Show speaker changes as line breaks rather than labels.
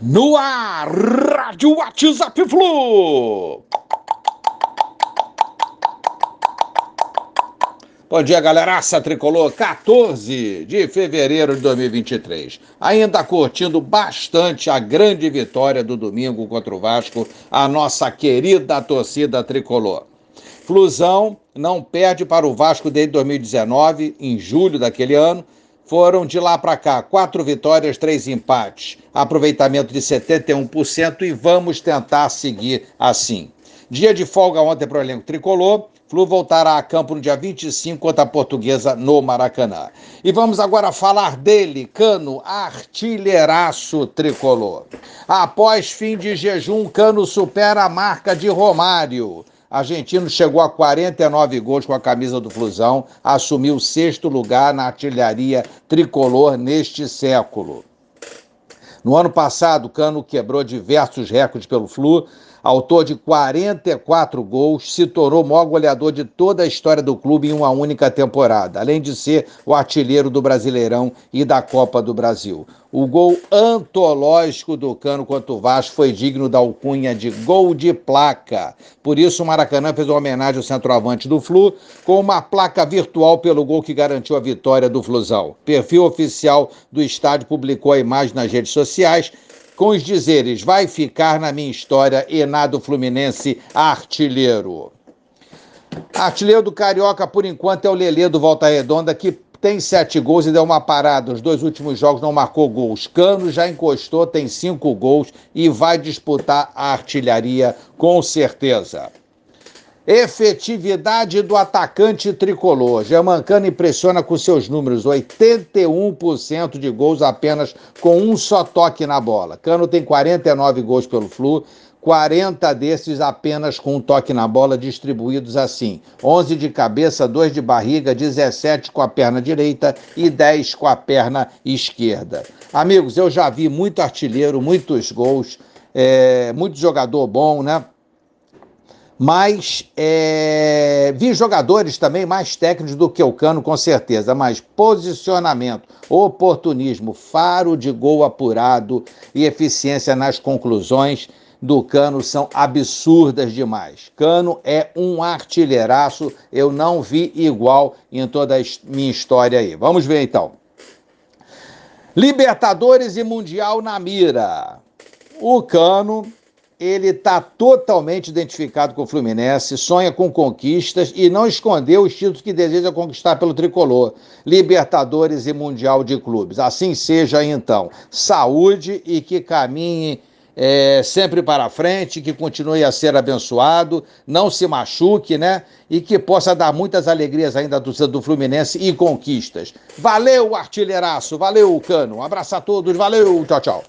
No ar, Rádio WhatsApp Flu. Bom dia, galeraça tricolor. 14 de fevereiro de 2023. Ainda curtindo bastante a grande vitória do domingo contra o Vasco, a nossa querida torcida tricolor. Flusão não perde para o Vasco desde 2019, em julho daquele ano. Foram de lá para cá quatro vitórias, três empates, aproveitamento de 71% e vamos tentar seguir assim. Dia de folga ontem para o elenco tricolor. Flu voltará a campo no dia 25 contra a Portuguesa no Maracanã. E vamos agora falar dele, Cano, artilheiraço tricolor. Após fim de jejum, Cano supera a marca de Romário. Argentino chegou a 49 gols com a camisa do Flusão, assumiu o sexto lugar na artilharia tricolor neste século. No ano passado, Cano quebrou diversos recordes pelo Flu, autor de 44 gols, se tornou o maior goleador de toda a história do clube em uma única temporada, além de ser o artilheiro do Brasileirão e da Copa do Brasil. O gol antológico do Cano contra o Vasco foi digno da alcunha de gol de placa. Por isso, o Maracanã fez uma homenagem ao centroavante do Flu com uma placa virtual pelo gol que garantiu a vitória do Flusão. Perfil oficial do estádio publicou a imagem nas redes sociais com os dizeres: vai ficar na minha história e na do Fluminense artilheiro. Artilheiro do Carioca, por enquanto, é o Lelê do Volta Redonda, que tem sete gols e deu uma parada. Os dois últimos jogos não marcou gols. Cano já encostou, tem cinco gols e vai disputar a artilharia com certeza. Efetividade do atacante tricolor. Germancano impressiona com seus números: 81% de gols apenas com um só toque na bola. Cano tem 49 gols pelo Flu, 40 desses apenas com um toque na bola, distribuídos assim: 11 de cabeça, 2 de barriga, 17 com a perna direita e 10 com a perna esquerda. Amigos, eu já vi muito artilheiro, muitos gols, é, muito jogador bom, né? Mas é, vi jogadores também mais técnicos do que o Cano, com certeza, mas posicionamento, oportunismo, faro de gol apurado e eficiência nas conclusões do Cano são absurdas demais. Cano é um artilheiraço, eu não vi igual em toda a minha história aí. Vamos ver então. Libertadores e Mundial na mira. O Cano ele está totalmente identificado com o Fluminense, sonha com conquistas e não escondeu os títulos que deseja conquistar pelo tricolor, Libertadores e Mundial de Clubes. Assim seja então. Saúde e que caminhe é, sempre para frente, que continue a ser abençoado, não se machuque, né? E que possa dar muitas alegrias ainda do, do Fluminense e conquistas. Valeu, artilheiraço, valeu, Cano. Um abraço a todos, valeu, tchau, tchau.